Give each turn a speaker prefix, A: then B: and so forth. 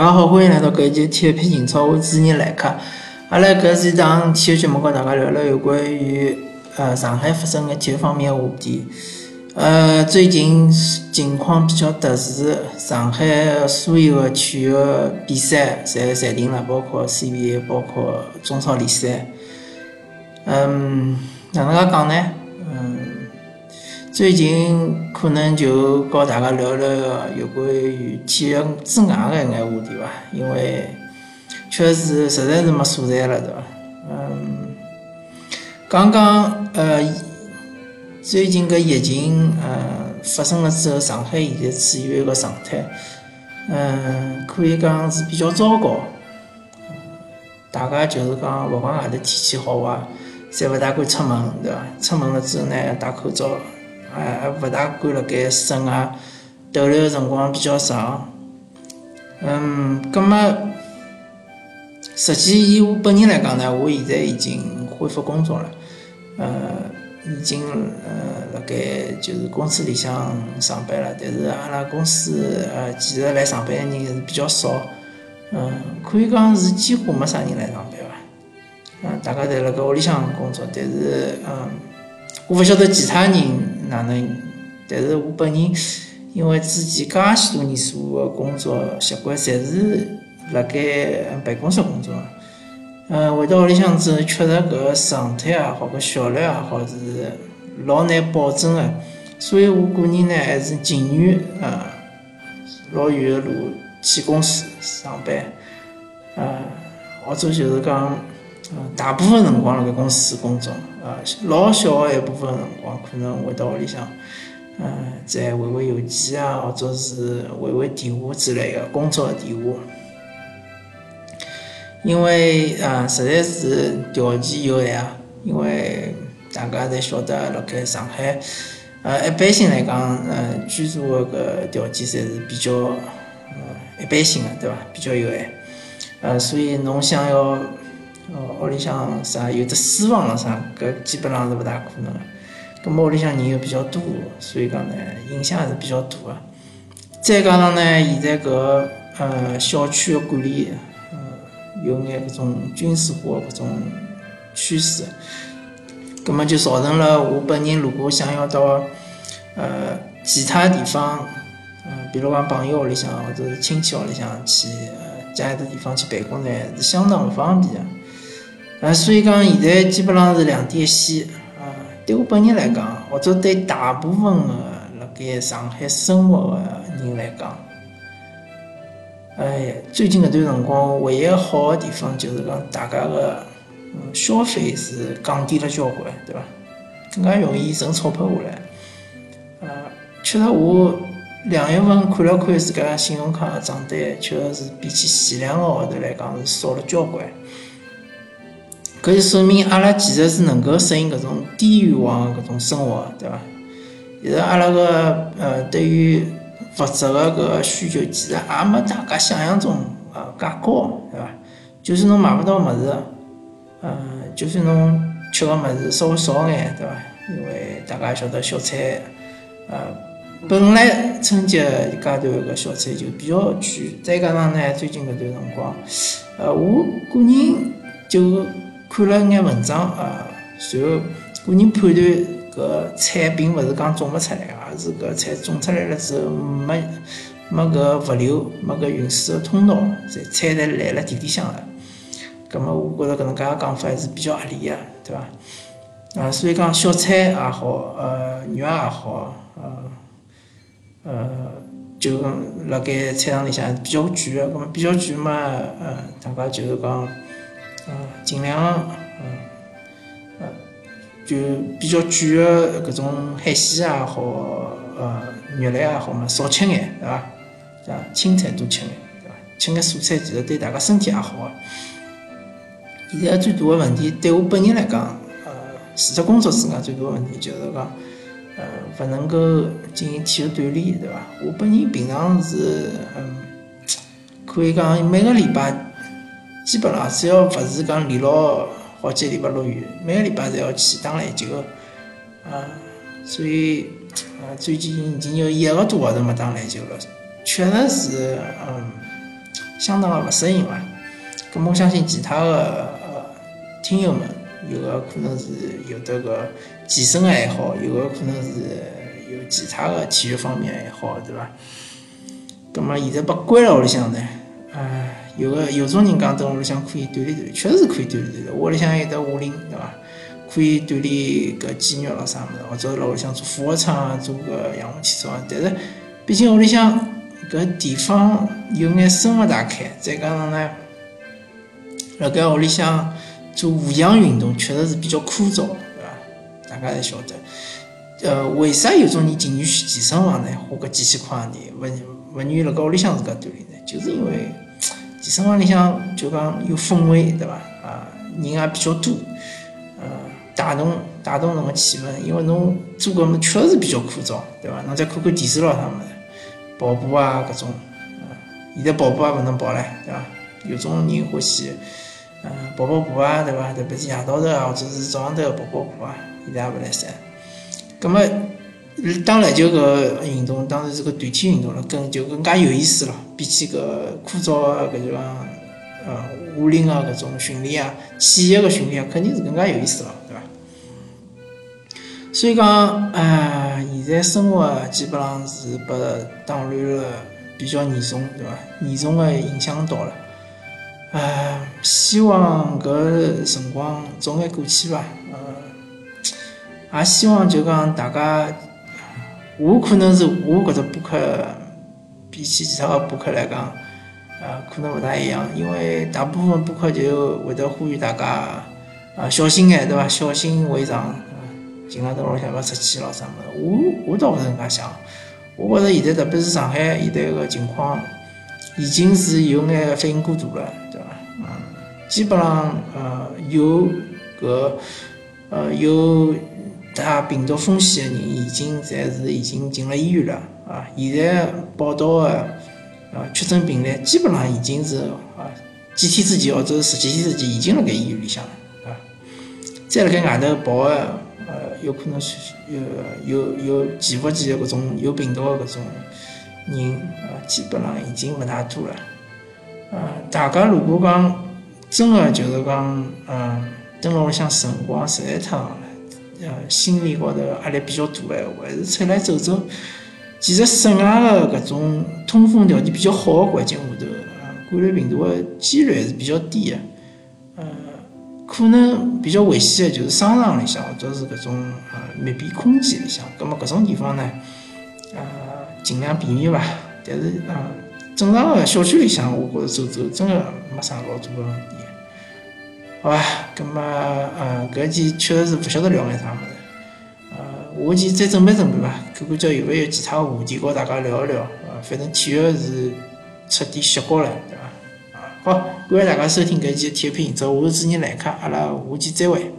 A: 大家好，欢迎来到搿一期体育篇情操，我主持人来客。阿拉搿是一档体育节目，跟大家聊聊有关于呃上海发生的体育方面的话题。呃，最近情况比较特殊，上海所有的体育比赛侪暂停了，包括 CBA，包括中超联赛。嗯，哪能介讲呢？嗯，最近可能就和大家聊聊有关于体育之外的一眼话题吧，因为确实实在是没素材了，对伐？嗯，刚刚呃。最近搿疫情，呃，发生了之后，上海现在处于一个状态，嗯，可以讲是比较糟糕。大家就是讲，勿管外头天气好坏，侪勿大敢出门，对伐？出门了之后呢，戴口罩，还勿大敢辣盖室外逗留的辰光比较长。嗯，葛末，实际以我本人来讲呢，我现在已经恢复工作了，呃。已经呃，辣盖就是公司里向上班了，但是阿拉公司呃，其实来上班的人是比较少，嗯，可以讲是几乎没啥人来上班吧，嗯，大家侪辣盖屋里向工作，但是嗯，我勿晓得其他人哪能，但是我本人因为之前介许多年数的工作习惯，侪是辣盖办公室工作。嗯，回到屋里向之后，确实搿状态也好，搿效率也好，是老难保证的。所以我个人呢，还是情愿啊，老远的路去公司上班，啊，或者就是讲，大部分辰光辣盖公司工作，啊，老小的一部分辰光可能回到屋里向，嗯，再回回邮件啊，或者是回回电话之类的工作的电话。因为啊，实在是条件有限啊。因为大家侪晓得，辣盖上海，呃，一般性来讲，呃，居住的搿条件侪是比较呃一般性的，对伐？比较有限。呃，所以侬想要呃屋里向啥有只书房了啥，搿基本上是勿大可能个。搿么屋里向人又比较多，所以讲呢，影响还是比较大个。再加上呢，现在搿呃小区个管理。呃有眼搿种军事化搿种趋势，葛末就造成了我本人如果想要到呃其他地方，嗯，比如讲朋友屋里向或者是亲戚屋里向去呃其他地方去办公呢，是相当勿方便个。啊，所以讲现在基本上是两点一线啊。对我本人来讲，或者对大部分的辣盖上海生活的人来讲。哎，最近搿段辰光，唯一好的地方就是讲，大家的消费是降低了交关，对伐？更加容易存钞票下来。呃，确实，我两月份看了看自家信用卡的账单，确实是比起前两个号头来讲是少了交关。搿就说明阿拉其实是能够适应搿种低欲望的搿种生活，对伐？其实阿拉个呃，对于物质的搿个需求其实也没大家想象中呃介高，对伐？就算侬买勿到物事，呃，就算侬吃个物事稍微少眼，对伐？因为大家晓得小菜，呃，本来春节一阶段个小菜就比较贵，再加上呢，最近搿段辰光，呃，我个人就看了眼文章啊，随后个人判断。搿菜并勿是讲种勿出来，而是搿菜种出来了之后没没搿物流，没搿运输的通道，菜菜侪烂了地里向了。葛末我觉着搿能介个讲法还是比较合理个，对伐？啊，所以讲小菜也好，呃，肉也好，呃，呃，就辣盖菜场里向比较贵个，葛末比较贵嘛，呃，大家就是讲，呃，尽量，嗯，呃。就比较贵的搿种海鲜也好，呃，肉类也好嘛，少吃眼，对伐？像青菜多吃眼，对伐？吃眼蔬菜其实对大家身体也好。现在最大的问题，对我本人来讲，呃，除脱工作之外，最大的问题就是讲，呃，勿能够进行体育锻炼，对伐？我本人平常是，嗯，可以讲每个礼拜，基本上只要勿是讲连牢。好几个礼拜落雨，每个礼拜侪要去打篮球，啊，所以啊，最近已经有一个多号头没打篮球了，确实是，嗯，相当的勿适应伐？咁我相信其他的呃听友们，有的可能是有得个健身爱好，有的可能是有其他的体育方面爱好，对伐？咁么现在被关辣屋里向呢，呃，有个有种人讲等屋里向可以锻炼锻炼，确实是可以锻炼锻炼。屋里向有得哑铃，对伐？可以锻炼搿肌肉咯啥物事，或者辣屋里向做俯卧撑啊，做个仰卧起坐啊。但是毕竟屋里向搿地方有眼深勿大开，再加上呢，辣盖屋里向做无氧运动确实是比较枯燥，对伐？大家侪晓得。呃，为啥有种人情愿去健身房呢？花个几千块钿，勿勿愿意辣盖屋里向自家锻炼呢？就是因为健身房里向就讲有氛围，对伐？啊，人也比较多。呃带动带动侬个气氛，因为侬做搿物确实是比较枯燥，对伐？侬再看看电视咯啥物事，跑步啊搿种，啊，现在跑步也勿能跑唻，对伐？有种人欢喜，嗯，跑跑步啊，对伐？特别是夜到头啊，或者是早上头跑跑步啊，现在也勿来三。葛末打篮球搿运动当然是个团体运动了，更就更加有意思了，比起搿枯燥个搿种呃哑铃啊搿种训练啊，器械个训练啊，肯定是更加有意思了。所以讲，哎，现在生活基本上是被打乱了，比较严重，对伐？严重的影响到了。哎，希望搿辰光早眼过去伐？呃，也希望就讲大家，我可能是我搿只播客比起其他的播客来讲，呃，可能勿大一样，因为大部分播客就会得呼吁大家，啊，小心眼，对伐？小心为上。尽量等屋里向勿要出去咯，啥物事？我我倒勿是搿能介想，我觉着现在特别是上海现在个情况，已经是有眼反应过度了，对伐？嗯，基本上呃有搿呃有大病毒风险的人，已经侪是已经进了医院了啊。现在报道的呃确诊病例，基本上已经是啊几天之前或者十几天之前已经辣盖医院里向了啊。再辣盖外头跑的。呃，有可能是有有有潜伏期的搿种有病毒的搿种人，呃，基本上已经勿大多了。呃，大家如果讲真的就是讲，嗯，蹲辣屋里向辰光实在太长，呃，心理高头压力比较大的闲话，还是出来走走。其实室外的搿种通风条件比较好的环境下头，呃，感染病毒的几率还是比较低的。呃可能比较危险的，就是商场里向或者是搿种呃密闭空间里向，葛末搿种地方呢，呃，尽量避免吧。但是呃，正常的小区里向，我觉着走走真的没啥老大的问题。好吧，葛么呃，搿期确实是勿晓得聊眼啥物事。呃，下期再准备准备吧，看看叫有没有其他话题和大家聊一聊。呃，反正体育是彻底歇过了，对伐？好，感谢大家收听搿期的体育频道，我是主持人兰克，阿拉下期再会。